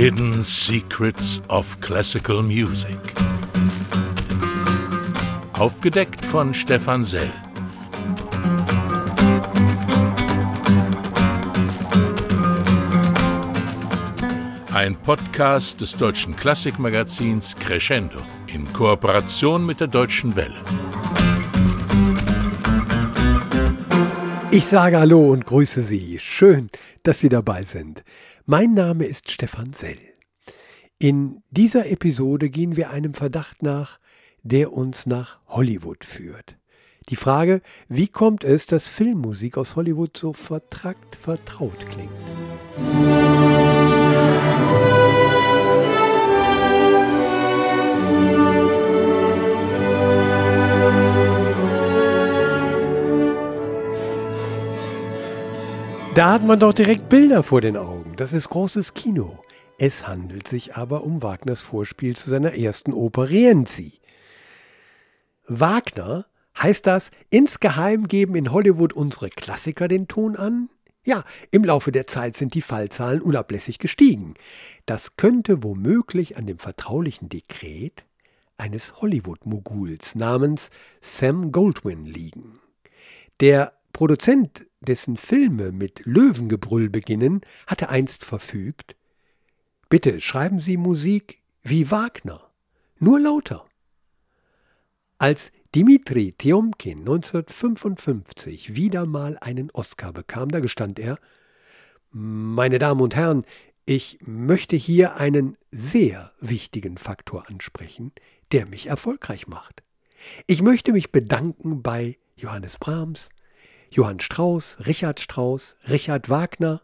Hidden Secrets of Classical Music. Aufgedeckt von Stefan Sell. Ein Podcast des deutschen Klassikmagazins Crescendo in Kooperation mit der Deutschen Welle. Ich sage Hallo und grüße Sie. Schön, dass Sie dabei sind. Mein Name ist Stefan Sell. In dieser Episode gehen wir einem Verdacht nach, der uns nach Hollywood führt. Die Frage, wie kommt es, dass Filmmusik aus Hollywood so vertrackt vertraut klingt? Da hat man doch direkt Bilder vor den Augen. Das ist großes Kino. Es handelt sich aber um Wagners Vorspiel zu seiner ersten Oper Rienzi. Wagner, heißt das, insgeheim geben in Hollywood unsere Klassiker den Ton an? Ja, im Laufe der Zeit sind die Fallzahlen unablässig gestiegen. Das könnte womöglich an dem vertraulichen Dekret eines Hollywood-Moguls namens Sam Goldwyn liegen. Der Produzent dessen Filme mit Löwengebrüll beginnen, hatte einst verfügt, Bitte schreiben Sie Musik wie Wagner, nur lauter. Als Dimitri Tiomkin 1955 wieder mal einen Oscar bekam, da gestand er, meine Damen und Herren, ich möchte hier einen sehr wichtigen Faktor ansprechen, der mich erfolgreich macht. Ich möchte mich bedanken bei Johannes Brahms, Johann Strauß, Richard Strauß, Richard Wagner.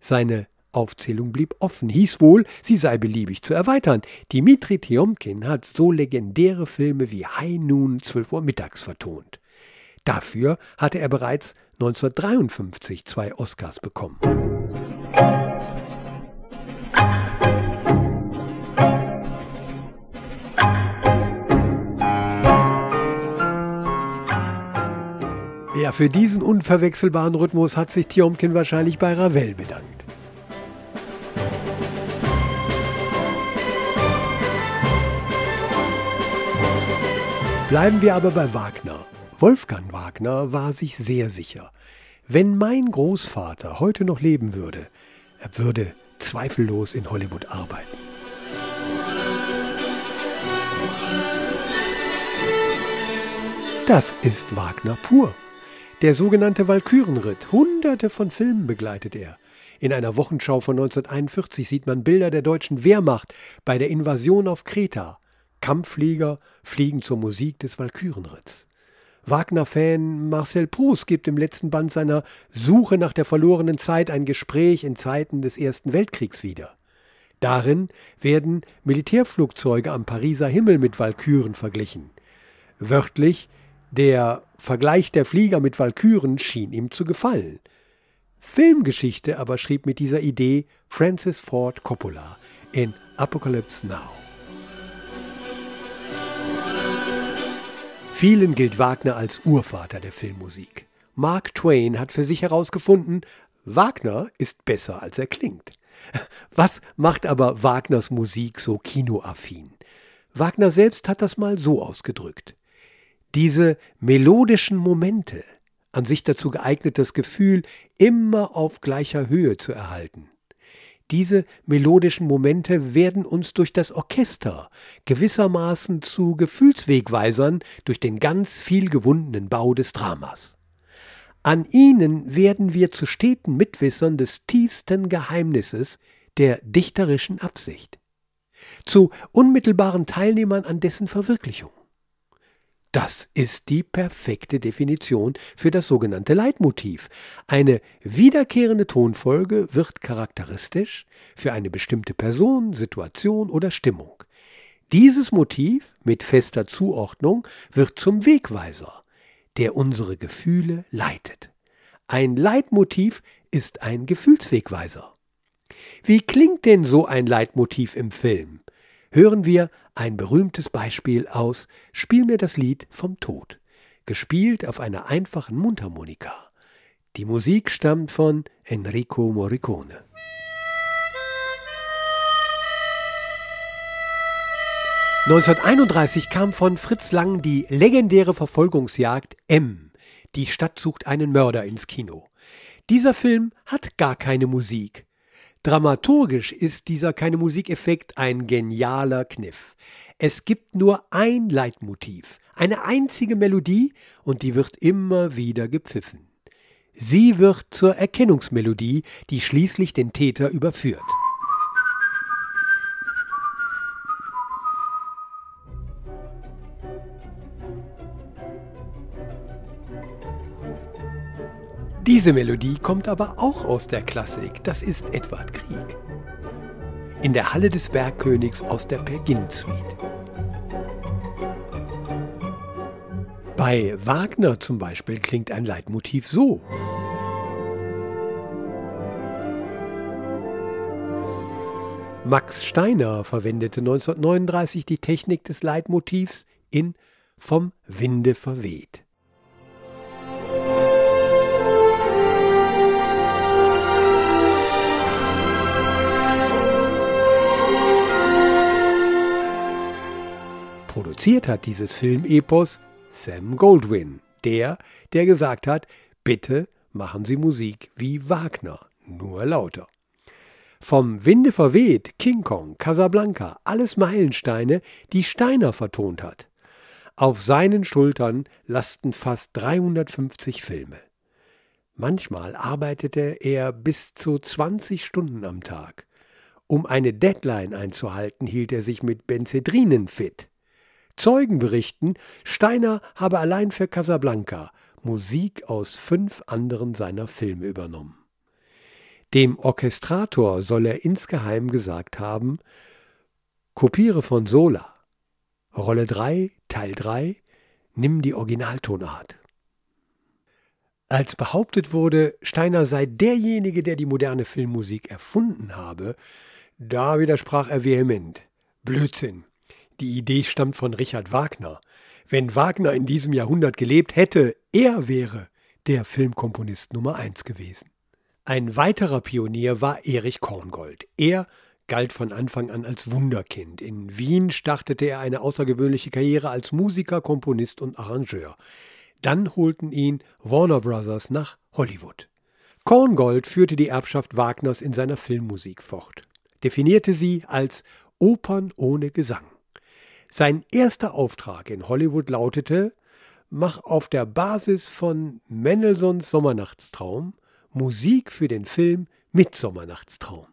Seine Aufzählung blieb offen, hieß wohl, sie sei beliebig zu erweitern. Dimitri Tiomkin hat so legendäre Filme wie High Noon 12 Uhr mittags vertont. Dafür hatte er bereits 1953 zwei Oscars bekommen. Ja, für diesen unverwechselbaren Rhythmus hat sich Tiomkin wahrscheinlich bei Ravel bedankt. Bleiben wir aber bei Wagner. Wolfgang Wagner war sich sehr sicher. Wenn mein Großvater heute noch leben würde, er würde zweifellos in Hollywood arbeiten. Das ist Wagner pur. Der sogenannte Walkürenritt. Hunderte von Filmen begleitet er. In einer Wochenschau von 1941 sieht man Bilder der deutschen Wehrmacht bei der Invasion auf Kreta. Kampfflieger fliegen zur Musik des Walkürenritts. Wagner-Fan Marcel Proust gibt im letzten Band seiner Suche nach der verlorenen Zeit ein Gespräch in Zeiten des Ersten Weltkriegs wieder. Darin werden Militärflugzeuge am Pariser Himmel mit Walküren verglichen. Wörtlich der Vergleich der Flieger mit Walküren schien ihm zu gefallen. Filmgeschichte aber schrieb mit dieser Idee Francis Ford Coppola in Apocalypse Now. Vielen gilt Wagner als Urvater der Filmmusik. Mark Twain hat für sich herausgefunden, Wagner ist besser, als er klingt. Was macht aber Wagners Musik so kinoaffin? Wagner selbst hat das mal so ausgedrückt diese melodischen Momente, an sich dazu geeignetes Gefühl immer auf gleicher Höhe zu erhalten. Diese melodischen Momente werden uns durch das Orchester gewissermaßen zu Gefühlswegweisern durch den ganz viel gewundenen Bau des Dramas. An ihnen werden wir zu steten Mitwissern des tiefsten Geheimnisses der dichterischen Absicht, zu unmittelbaren Teilnehmern an dessen Verwirklichung. Das ist die perfekte Definition für das sogenannte Leitmotiv. Eine wiederkehrende Tonfolge wird charakteristisch für eine bestimmte Person, Situation oder Stimmung. Dieses Motiv mit fester Zuordnung wird zum Wegweiser, der unsere Gefühle leitet. Ein Leitmotiv ist ein Gefühlswegweiser. Wie klingt denn so ein Leitmotiv im Film? hören wir ein berühmtes Beispiel aus Spiel mir das Lied vom Tod, gespielt auf einer einfachen Mundharmonika. Die Musik stammt von Enrico Morricone. (1931) kam von Fritz Lang die legendäre Verfolgungsjagd M. Die Stadt sucht einen Mörder ins Kino. Dieser Film hat gar keine Musik Dramaturgisch ist dieser keine Musikeffekt ein genialer Kniff. Es gibt nur ein Leitmotiv, eine einzige Melodie und die wird immer wieder gepfiffen. Sie wird zur Erkennungsmelodie, die schließlich den Täter überführt. Diese Melodie kommt aber auch aus der Klassik. Das ist Edward Grieg. In der Halle des Bergkönigs aus der Pergin Suite. Bei Wagner zum Beispiel klingt ein Leitmotiv so. Max Steiner verwendete 1939 die Technik des Leitmotivs in Vom Winde verweht. Produziert hat dieses Filmepos Sam Goldwyn, der, der gesagt hat, bitte machen Sie Musik wie Wagner, nur lauter. Vom Winde verweht, King Kong, Casablanca, alles Meilensteine, die Steiner vertont hat. Auf seinen Schultern lasten fast 350 Filme. Manchmal arbeitete er bis zu 20 Stunden am Tag. Um eine Deadline einzuhalten, hielt er sich mit Benzedrinen fit. Zeugen berichten, Steiner habe allein für Casablanca Musik aus fünf anderen seiner Filme übernommen. Dem Orchestrator soll er insgeheim gesagt haben, kopiere von Sola, Rolle 3, Teil 3, nimm die Originaltonart. Als behauptet wurde, Steiner sei derjenige, der die moderne Filmmusik erfunden habe, da widersprach er vehement. Blödsinn. Die Idee stammt von Richard Wagner. Wenn Wagner in diesem Jahrhundert gelebt hätte, er wäre der Filmkomponist Nummer eins gewesen. Ein weiterer Pionier war Erich Korngold. Er galt von Anfang an als Wunderkind. In Wien startete er eine außergewöhnliche Karriere als Musiker, Komponist und Arrangeur. Dann holten ihn Warner Brothers nach Hollywood. Korngold führte die Erbschaft Wagners in seiner Filmmusik fort, definierte sie als Opern ohne Gesang. Sein erster Auftrag in Hollywood lautete, mach auf der Basis von Mendelssohns Sommernachtstraum Musik für den Film Midsommernachtstraum.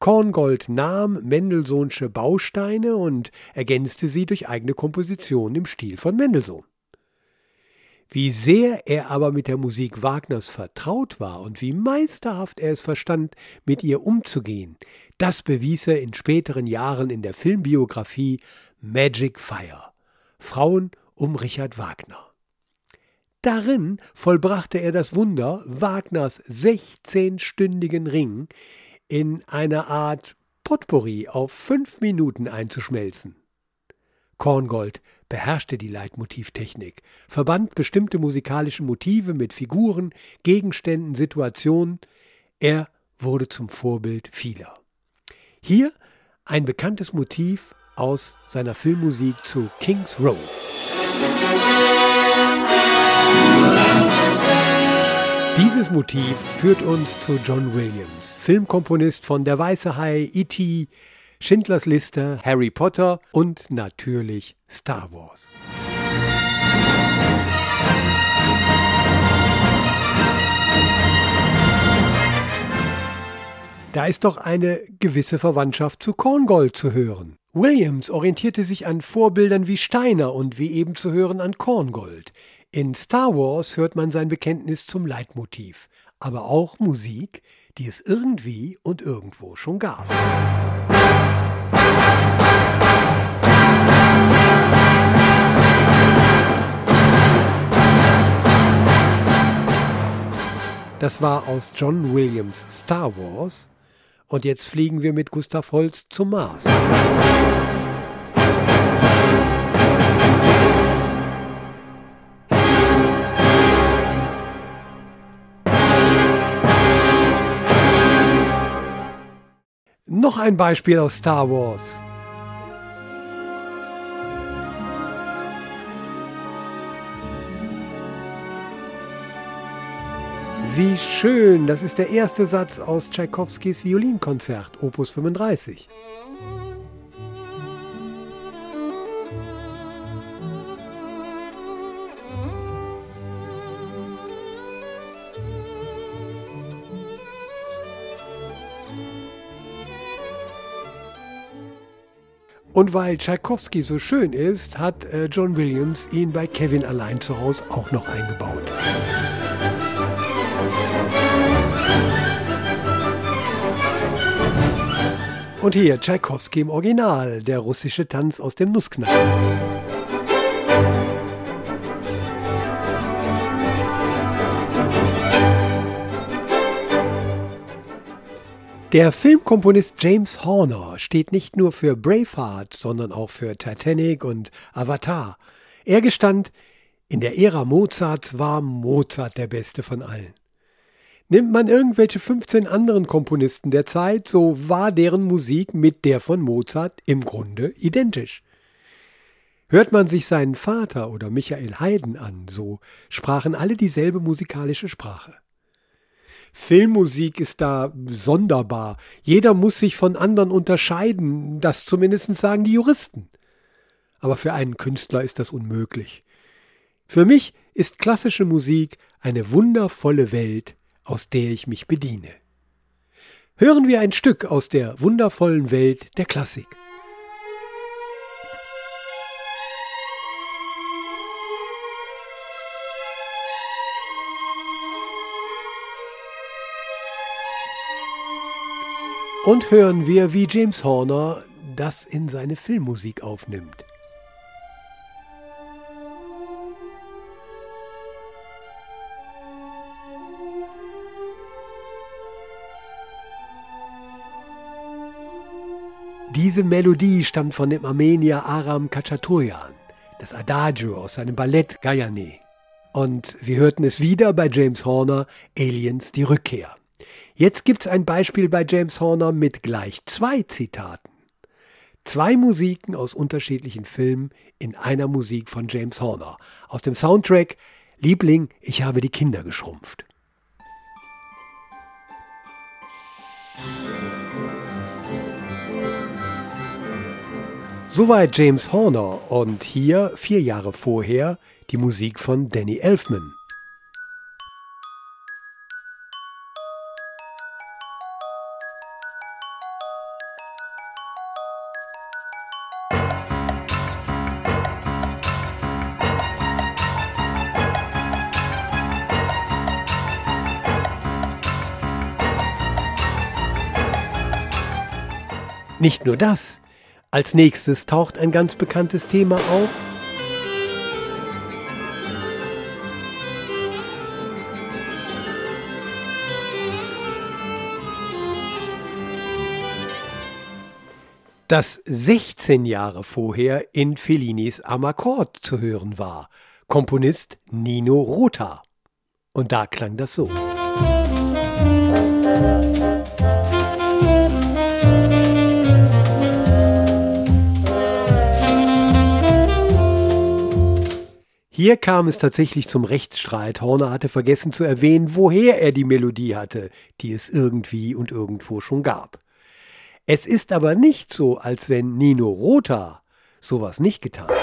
Korngold nahm Mendelssohnsche Bausteine und ergänzte sie durch eigene Kompositionen im Stil von Mendelssohn. Wie sehr er aber mit der Musik Wagners vertraut war und wie meisterhaft er es verstand, mit ihr umzugehen, das bewies er in späteren Jahren in der Filmbiografie Magic Fire. Frauen um Richard Wagner. Darin vollbrachte er das Wunder, Wagners 16-stündigen Ring in einer Art Potpourri auf fünf Minuten einzuschmelzen. Korngold beherrschte die Leitmotivtechnik, verband bestimmte musikalische Motive mit Figuren, Gegenständen, Situationen. Er wurde zum Vorbild vieler. Hier ein bekanntes Motiv aus seiner Filmmusik zu King's Row. Dieses Motiv führt uns zu John Williams, Filmkomponist von Der Weiße Hai, E.T., Schindlers Liste, Harry Potter und natürlich Star Wars. Da ist doch eine gewisse Verwandtschaft zu Korngold zu hören. Williams orientierte sich an Vorbildern wie Steiner und wie eben zu hören an Korngold. In Star Wars hört man sein Bekenntnis zum Leitmotiv, aber auch Musik, die es irgendwie und irgendwo schon gab. Das war aus John Williams Star Wars und jetzt fliegen wir mit Gustav Holst zum Mars. Noch ein Beispiel aus Star Wars. Wie schön, das ist der erste Satz aus Tschaikowskis Violinkonzert, Opus 35. Und weil Tchaikovsky so schön ist, hat äh, John Williams ihn bei Kevin allein zu Hause auch noch eingebaut. Und hier Tchaikovsky im Original, der russische Tanz aus dem Nussknacker. Der Filmkomponist James Horner steht nicht nur für Braveheart, sondern auch für Titanic und Avatar. Er gestand, in der Ära Mozarts war Mozart der beste von allen. Nimmt man irgendwelche 15 anderen Komponisten der Zeit, so war deren Musik mit der von Mozart im Grunde identisch. Hört man sich seinen Vater oder Michael Haydn an, so sprachen alle dieselbe musikalische Sprache. Filmmusik ist da sonderbar. Jeder muss sich von anderen unterscheiden, das zumindest sagen die Juristen. Aber für einen Künstler ist das unmöglich. Für mich ist klassische Musik eine wundervolle Welt, aus der ich mich bediene. Hören wir ein Stück aus der wundervollen Welt der Klassik. Und hören wir, wie James Horner das in seine Filmmusik aufnimmt. Diese Melodie stammt von dem Armenier Aram Kachaturian, das Adagio aus seinem Ballett Gayane. Und wir hörten es wieder bei James Horner, Aliens die Rückkehr. Jetzt gibt es ein Beispiel bei James Horner mit gleich zwei Zitaten. Zwei Musiken aus unterschiedlichen Filmen in einer Musik von James Horner. Aus dem Soundtrack Liebling, ich habe die Kinder geschrumpft. Soweit James Horner und hier, vier Jahre vorher, die Musik von Danny Elfman. Nicht nur das. Als nächstes taucht ein ganz bekanntes Thema auf. das 16 Jahre vorher in Fellinis Amakord zu hören war. Komponist Nino Rota. Und da klang das so. Hier kam es tatsächlich zum Rechtsstreit. Horner hatte vergessen zu erwähnen, woher er die Melodie hatte, die es irgendwie und irgendwo schon gab. Es ist aber nicht so, als wenn Nino Rota sowas nicht getan hätte.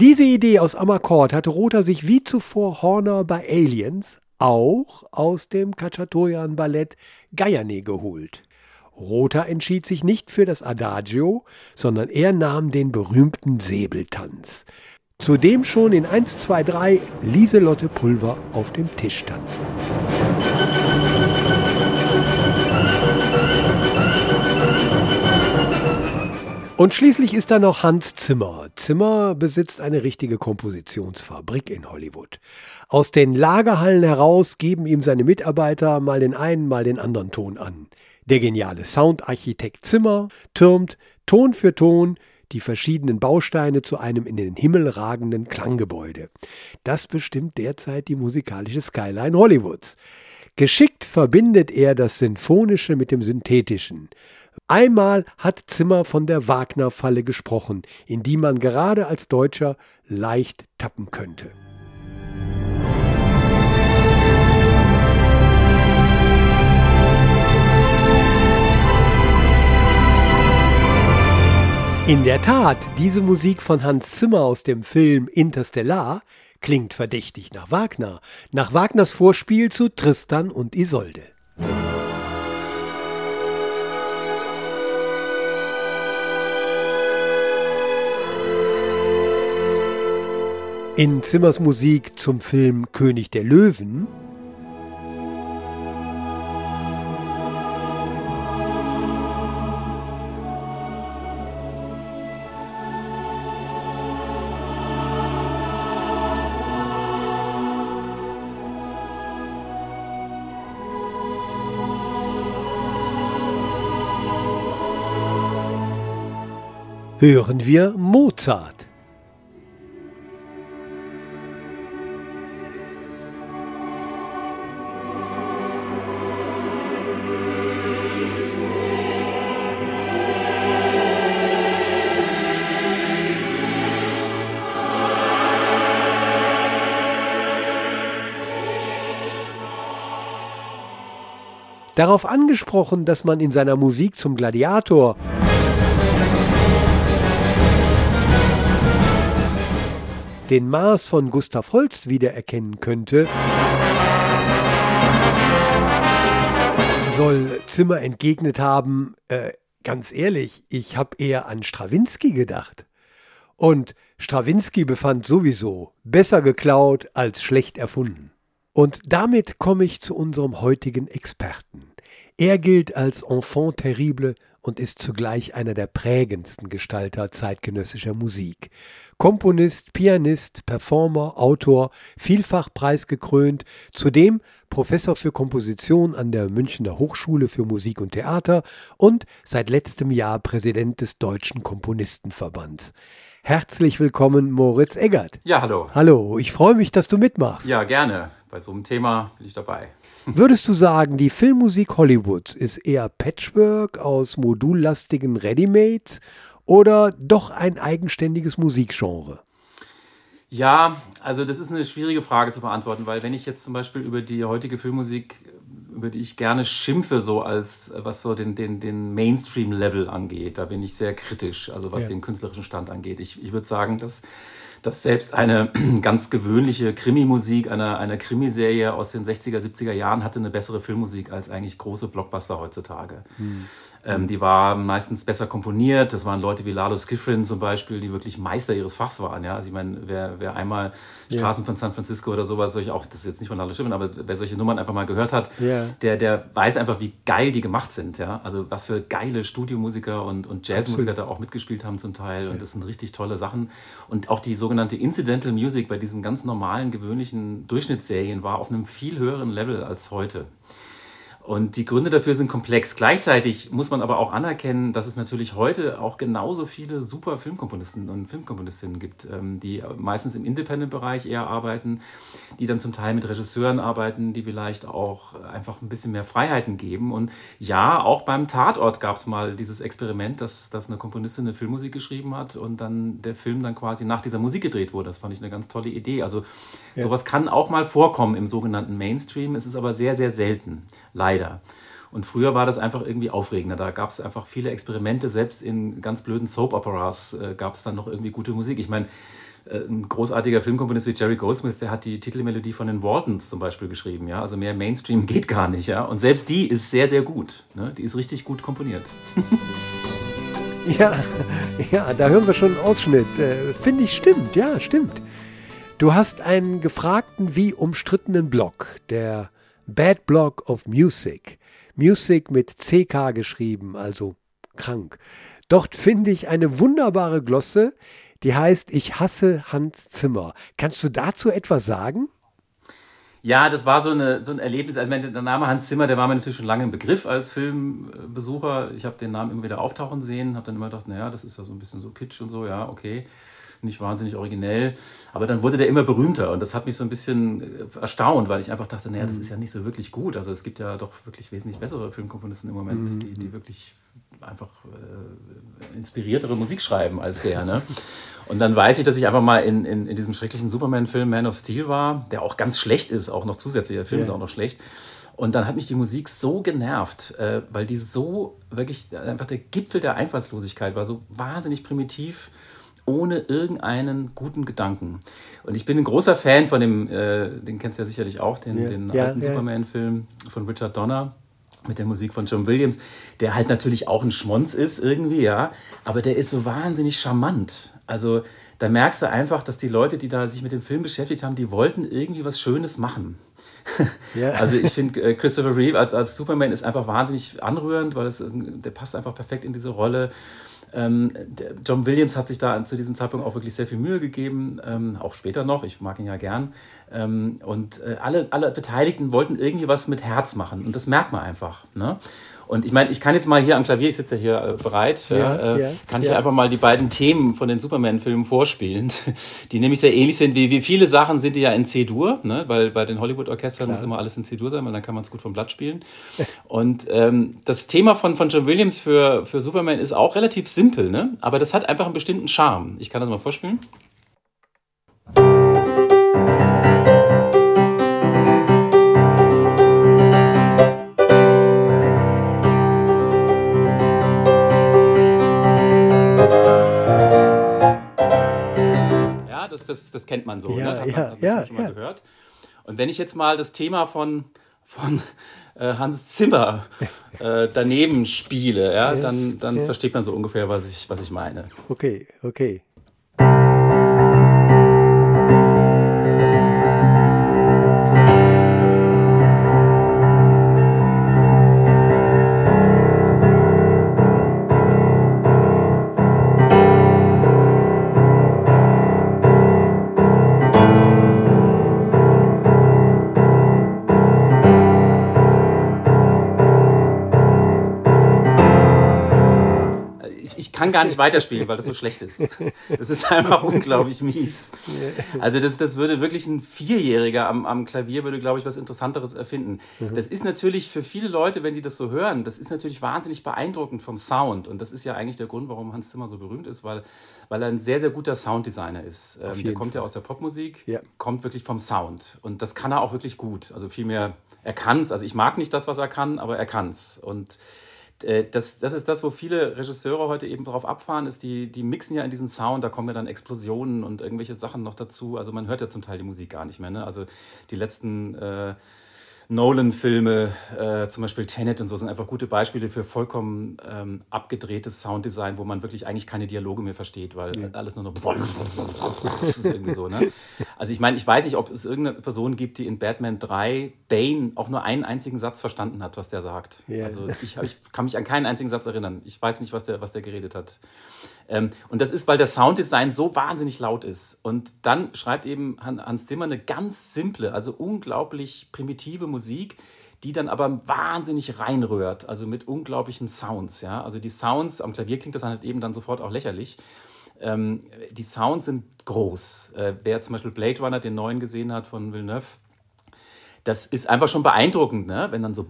Diese Idee aus Amakord hatte Rota sich wie zuvor Horner bei Aliens auch aus dem Kachaturian-Ballett Gayane geholt. Rota entschied sich nicht für das Adagio, sondern er nahm den berühmten Säbeltanz, zu dem schon in 1, 2, 3 Lieselotte Pulver auf dem Tisch tanzen. Und schließlich ist da noch Hans Zimmer. Zimmer besitzt eine richtige Kompositionsfabrik in Hollywood. Aus den Lagerhallen heraus geben ihm seine Mitarbeiter mal den einen, mal den anderen Ton an. Der geniale Soundarchitekt Zimmer türmt Ton für Ton die verschiedenen Bausteine zu einem in den Himmel ragenden Klanggebäude. Das bestimmt derzeit die musikalische Skyline Hollywoods. Geschickt verbindet er das Sinfonische mit dem Synthetischen. Einmal hat Zimmer von der Wagner-Falle gesprochen, in die man gerade als Deutscher leicht tappen könnte. In der Tat, diese Musik von Hans Zimmer aus dem Film Interstellar klingt verdächtig nach Wagner, nach Wagners Vorspiel zu Tristan und Isolde. In Zimmers Musik zum Film König der Löwen hören wir Mozart. Darauf angesprochen, dass man in seiner Musik zum Gladiator den Mars von Gustav Holst wiedererkennen könnte, soll Zimmer entgegnet haben, äh, ganz ehrlich, ich habe eher an Strawinski gedacht. Und Strawinski befand sowieso besser geklaut als schlecht erfunden. Und damit komme ich zu unserem heutigen Experten. Er gilt als Enfant terrible und ist zugleich einer der prägendsten Gestalter zeitgenössischer Musik. Komponist, Pianist, Performer, Autor, vielfach preisgekrönt, zudem Professor für Komposition an der Münchner Hochschule für Musik und Theater und seit letztem Jahr Präsident des Deutschen Komponistenverbands. Herzlich willkommen, Moritz Eggert. Ja, hallo. Hallo, ich freue mich, dass du mitmachst. Ja, gerne. Bei so einem Thema bin ich dabei. Würdest du sagen, die Filmmusik Hollywoods ist eher Patchwork aus modullastigen Readymates oder doch ein eigenständiges Musikgenre? Ja, also das ist eine schwierige Frage zu beantworten, weil wenn ich jetzt zum Beispiel über die heutige Filmmusik, über die ich gerne schimpfe, so als was so den, den, den Mainstream-Level angeht, da bin ich sehr kritisch, also was ja. den künstlerischen Stand angeht. Ich, ich würde sagen, dass dass selbst eine ganz gewöhnliche Krimi-Musik einer, einer Krimiserie aus den 60er, 70er Jahren hatte eine bessere Filmmusik als eigentlich große Blockbuster heutzutage. Hm. Ähm, die war meistens besser komponiert. Das waren Leute wie Lalo Schifrin zum Beispiel, die wirklich Meister ihres Fachs waren. Ja? Also ich meine, wer, wer einmal Straßen yeah. von San Francisco oder sowas, solche auch, das ist jetzt nicht von Lalo Schifrin, aber wer solche Nummern einfach mal gehört hat, yeah. der, der weiß einfach, wie geil die gemacht sind. Ja? Also was für geile Studiomusiker und, und Jazzmusiker da auch mitgespielt haben zum Teil. Und ja. das sind richtig tolle Sachen. Und auch die sogenannte Incidental Music bei diesen ganz normalen, gewöhnlichen Durchschnittsserien war auf einem viel höheren Level als heute. Und die Gründe dafür sind komplex. Gleichzeitig muss man aber auch anerkennen, dass es natürlich heute auch genauso viele super Filmkomponisten und Filmkomponistinnen gibt, ähm, die meistens im Independent-Bereich eher arbeiten, die dann zum Teil mit Regisseuren arbeiten, die vielleicht auch einfach ein bisschen mehr Freiheiten geben. Und ja, auch beim Tatort gab es mal dieses Experiment, dass, dass eine Komponistin eine Filmmusik geschrieben hat und dann der Film dann quasi nach dieser Musik gedreht wurde. Das fand ich eine ganz tolle Idee. Also ja. sowas kann auch mal vorkommen im sogenannten Mainstream. Es ist aber sehr, sehr selten, leider leider. Und früher war das einfach irgendwie aufregender. Da gab es einfach viele Experimente. Selbst in ganz blöden Soap-Operas äh, gab es dann noch irgendwie gute Musik. Ich meine, äh, ein großartiger Filmkomponist wie Jerry Goldsmith, der hat die Titelmelodie von den Waltons zum Beispiel geschrieben. Ja? Also mehr Mainstream geht gar nicht. Ja? Und selbst die ist sehr, sehr gut. Ne? Die ist richtig gut komponiert. ja, ja, da hören wir schon einen Ausschnitt. Äh, Finde ich stimmt, ja, stimmt. Du hast einen gefragten wie umstrittenen Blog, der Bad Block of Music. Music mit CK geschrieben, also krank. Dort finde ich eine wunderbare Glosse, die heißt Ich hasse Hans Zimmer. Kannst du dazu etwas sagen? Ja, das war so, eine, so ein Erlebnis. Also der Name Hans Zimmer, der war mir natürlich schon lange im Begriff als Filmbesucher. Ich habe den Namen immer wieder auftauchen sehen, habe dann immer gedacht, naja, das ist ja so ein bisschen so kitsch und so, ja, okay nicht wahnsinnig originell. Aber dann wurde der immer berühmter und das hat mich so ein bisschen äh, erstaunt, weil ich einfach dachte, naja, das mhm. ist ja nicht so wirklich gut. Also es gibt ja doch wirklich wesentlich bessere Filmkomponisten im Moment, mhm. die, die wirklich einfach äh, inspiriertere Musik schreiben als der. Ne? Und dann weiß ich, dass ich einfach mal in, in, in diesem schrecklichen Superman-Film Man of Steel war, der auch ganz schlecht ist, auch noch zusätzlich. Der Film yeah. ist auch noch schlecht. Und dann hat mich die Musik so genervt, äh, weil die so wirklich einfach der Gipfel der Einfallslosigkeit war, so wahnsinnig primitiv, ohne irgendeinen guten Gedanken. Und ich bin ein großer Fan von dem, äh, den kennst du ja sicherlich auch, den, ja, den alten ja. Superman-Film von Richard Donner mit der Musik von John Williams, der halt natürlich auch ein Schmonz ist irgendwie, ja, aber der ist so wahnsinnig charmant. Also da merkst du einfach, dass die Leute, die da sich mit dem Film beschäftigt haben, die wollten irgendwie was Schönes machen. Ja. Also ich finde, äh, Christopher Reeve als, als Superman ist einfach wahnsinnig anrührend, weil es, der passt einfach perfekt in diese Rolle. Ähm, John Williams hat sich da zu diesem Zeitpunkt auch wirklich sehr viel Mühe gegeben, ähm, auch später noch, ich mag ihn ja gern. Ähm, und äh, alle, alle Beteiligten wollten irgendwie was mit Herz machen und das merkt man einfach. Ne? Und ich meine, ich kann jetzt mal hier am Klavier, ich sitze ja hier äh, bereit, ja, äh, ja, kann ich ja. einfach mal die beiden Themen von den Superman-Filmen vorspielen, die nämlich sehr ähnlich sind, wie, wie viele Sachen sind die ja in C-Dur, ne? weil bei den Hollywood-Orchestern muss immer alles in C-Dur sein, weil dann kann man es gut vom Blatt spielen. Und ähm, das Thema von, von John Williams für, für Superman ist auch relativ simpel, ne? aber das hat einfach einen bestimmten Charme. Ich kann das mal vorspielen. Das, das kennt man so. Ja, ne? Hat ja, man, ja, schon mal gehört. Und wenn ich jetzt mal das Thema von, von äh, Hans Zimmer äh, daneben spiele, ja, dann, dann versteht man so ungefähr, was ich, was ich meine. Okay, okay. Kann gar nicht weiterspielen, weil das so schlecht ist. Das ist einfach unglaublich mies. Also das, das würde wirklich ein Vierjähriger am, am Klavier, würde, glaube ich, was Interessanteres erfinden. Mhm. Das ist natürlich für viele Leute, wenn die das so hören, das ist natürlich wahnsinnig beeindruckend vom Sound. Und das ist ja eigentlich der Grund, warum Hans Zimmer so berühmt ist, weil, weil er ein sehr, sehr guter Sounddesigner ist. Ähm, der kommt Fall. ja aus der Popmusik, ja. kommt wirklich vom Sound. Und das kann er auch wirklich gut. Also vielmehr, er kann es. Also ich mag nicht das, was er kann, aber er kann es. Und das, das ist das, wo viele Regisseure heute eben drauf abfahren, ist, die, die mixen ja in diesen Sound, da kommen ja dann Explosionen und irgendwelche Sachen noch dazu. Also man hört ja zum Teil die Musik gar nicht mehr. Ne? Also die letzten äh, Nolan-Filme, äh, zum Beispiel Tenet und so, sind einfach gute Beispiele für vollkommen ähm, abgedrehtes Sounddesign, wo man wirklich eigentlich keine Dialoge mehr versteht, weil ja. alles nur noch. das ist irgendwie so, ne? Also, ich meine, ich weiß nicht, ob es irgendeine Person gibt, die in Batman 3 Bane auch nur einen einzigen Satz verstanden hat, was der sagt. Ja. Also, ich, ich kann mich an keinen einzigen Satz erinnern. Ich weiß nicht, was der, was der geredet hat. Ähm, und das ist, weil der Sounddesign so wahnsinnig laut ist. Und dann schreibt eben Hans Zimmer eine ganz simple, also unglaublich primitive Musik, die dann aber wahnsinnig reinrührt, also mit unglaublichen Sounds. Ja? Also die Sounds, am Klavier klingt das halt eben dann sofort auch lächerlich. Ähm, die Sounds sind groß. Äh, wer zum Beispiel Blade Runner, den neuen gesehen hat von Villeneuve, das ist einfach schon beeindruckend, ne? wenn dann so,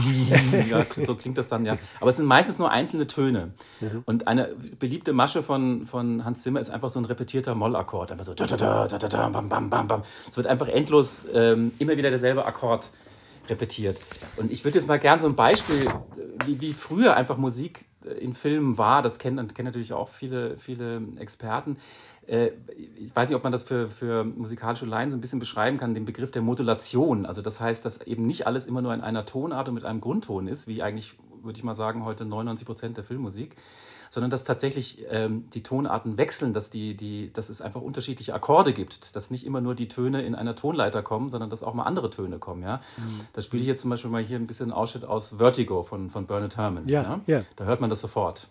ja, so klingt das dann ja. Aber es sind meistens nur einzelne Töne. Mhm. Und eine beliebte Masche von, von Hans Zimmer ist einfach so ein repetierter Mollakkord. Einfach so, bam, bam, bam, bam. Es wird einfach endlos ähm, immer wieder derselbe Akkord repetiert. Und ich würde jetzt mal gerne so ein Beispiel, wie, wie früher einfach Musik in Filmen war, das kennen, kennen natürlich auch viele, viele Experten. Äh, ich weiß nicht, ob man das für, für musikalische Laien so ein bisschen beschreiben kann, den Begriff der Modulation. Also das heißt, dass eben nicht alles immer nur in einer Tonart und mit einem Grundton ist, wie eigentlich, würde ich mal sagen, heute 99 Prozent der Filmmusik, sondern dass tatsächlich ähm, die Tonarten wechseln, dass, die, die, dass es einfach unterschiedliche Akkorde gibt, dass nicht immer nur die Töne in einer Tonleiter kommen, sondern dass auch mal andere Töne kommen. Ja? Mhm. Da spiele ich jetzt zum Beispiel mal hier ein bisschen Ausschnitt aus Vertigo von, von Bernard Herrmann. Ja, ja? ja. Da hört man das sofort.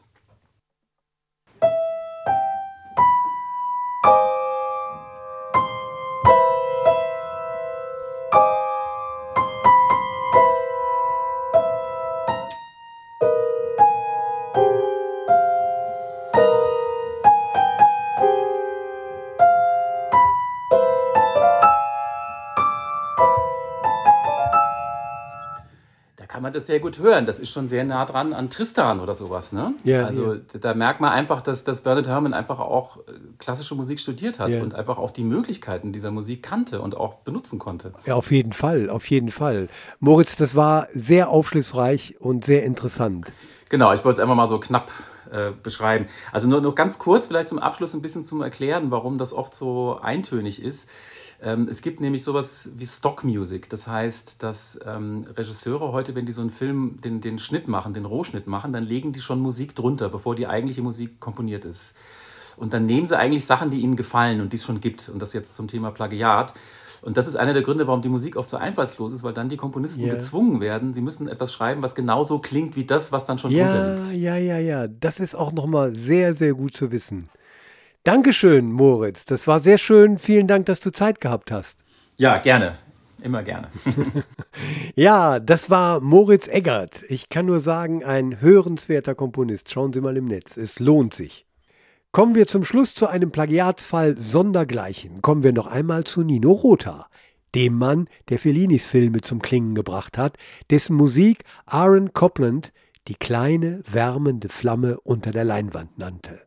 Man das sehr gut hören. Das ist schon sehr nah dran an Tristan oder sowas. Ne? Ja, also ja. da merkt man einfach, dass, dass Bernard Herrmann einfach auch äh, klassische Musik studiert hat ja. und einfach auch die Möglichkeiten dieser Musik kannte und auch benutzen konnte. Ja, auf jeden Fall, auf jeden Fall. Moritz, das war sehr aufschlussreich und sehr interessant. Genau, ich wollte es einfach mal so knapp äh, beschreiben. Also nur noch ganz kurz, vielleicht zum Abschluss ein bisschen zum Erklären, warum das oft so eintönig ist. Ähm, es gibt nämlich sowas wie Stock Music. Das heißt, dass ähm, Regisseure heute, wenn die so einen Film, den, den Schnitt machen, den Rohschnitt machen, dann legen die schon Musik drunter, bevor die eigentliche Musik komponiert ist. Und dann nehmen sie eigentlich Sachen, die ihnen gefallen und die es schon gibt. Und das jetzt zum Thema Plagiat. Und das ist einer der Gründe, warum die Musik oft so einfallslos ist, weil dann die Komponisten yeah. gezwungen werden, sie müssen etwas schreiben, was genauso klingt wie das, was dann schon ja, drunter liegt. Ja, ja, ja. Das ist auch nochmal sehr, sehr gut zu wissen. Dankeschön, Moritz. Das war sehr schön. Vielen Dank, dass du Zeit gehabt hast. Ja, gerne. Immer gerne. ja, das war Moritz Eggert. Ich kann nur sagen, ein hörenswerter Komponist. Schauen Sie mal im Netz. Es lohnt sich. Kommen wir zum Schluss zu einem Plagiatsfall sondergleichen. Kommen wir noch einmal zu Nino Rota, dem Mann, der Fellinis Filme zum Klingen gebracht hat, dessen Musik Aaron Copland die kleine, wärmende Flamme unter der Leinwand nannte.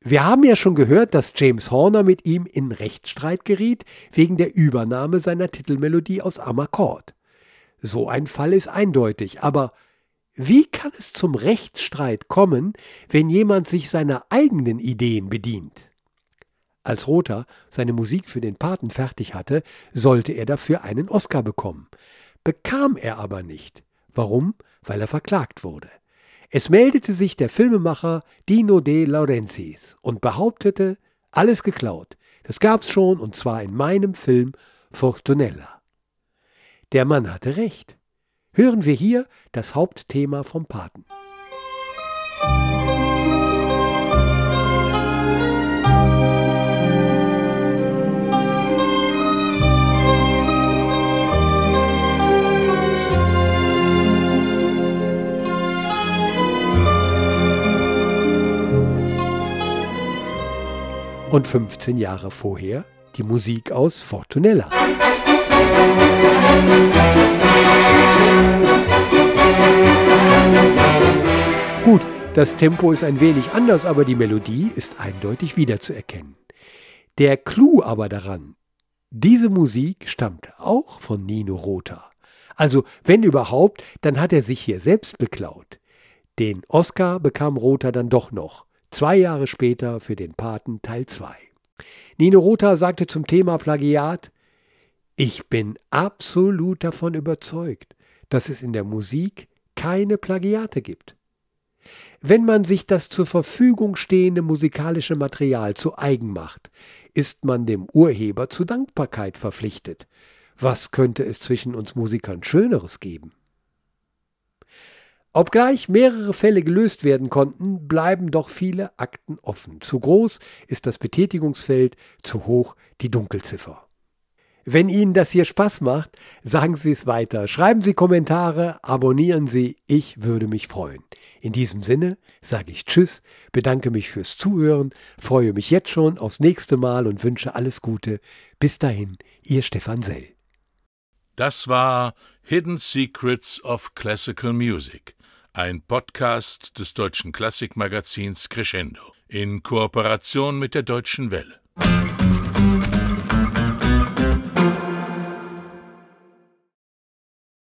Wir haben ja schon gehört, dass James Horner mit ihm in Rechtsstreit geriet wegen der Übernahme seiner Titelmelodie aus Amakord. So ein Fall ist eindeutig, aber wie kann es zum Rechtsstreit kommen, wenn jemand sich seiner eigenen Ideen bedient? Als Rother seine Musik für den Paten fertig hatte, sollte er dafür einen Oscar bekommen. Bekam er aber nicht. Warum? Weil er verklagt wurde. Es meldete sich der Filmemacher Dino De Laurentiis und behauptete, alles geklaut. Das gab's schon und zwar in meinem Film Fortunella. Der Mann hatte recht. Hören wir hier das Hauptthema vom Paten. und 15 Jahre vorher die Musik aus Fortunella. Gut, das Tempo ist ein wenig anders, aber die Melodie ist eindeutig wiederzuerkennen. Der Clou aber daran, diese Musik stammt auch von Nino Rota. Also, wenn überhaupt, dann hat er sich hier selbst beklaut. Den Oscar bekam Rota dann doch noch. Zwei Jahre später für den Paten Teil 2. Nino Rota sagte zum Thema Plagiat, ich bin absolut davon überzeugt, dass es in der Musik keine Plagiate gibt. Wenn man sich das zur Verfügung stehende musikalische Material zu eigen macht, ist man dem Urheber zu Dankbarkeit verpflichtet. Was könnte es zwischen uns Musikern Schöneres geben? Obgleich mehrere Fälle gelöst werden konnten, bleiben doch viele Akten offen. Zu groß ist das Betätigungsfeld, zu hoch die Dunkelziffer. Wenn Ihnen das hier Spaß macht, sagen Sie es weiter. Schreiben Sie Kommentare, abonnieren Sie, ich würde mich freuen. In diesem Sinne sage ich Tschüss, bedanke mich fürs Zuhören, freue mich jetzt schon aufs nächste Mal und wünsche alles Gute. Bis dahin, Ihr Stefan Sell. Das war Hidden Secrets of Classical Music ein Podcast des deutschen Klassikmagazins Crescendo in Kooperation mit der Deutschen Welle.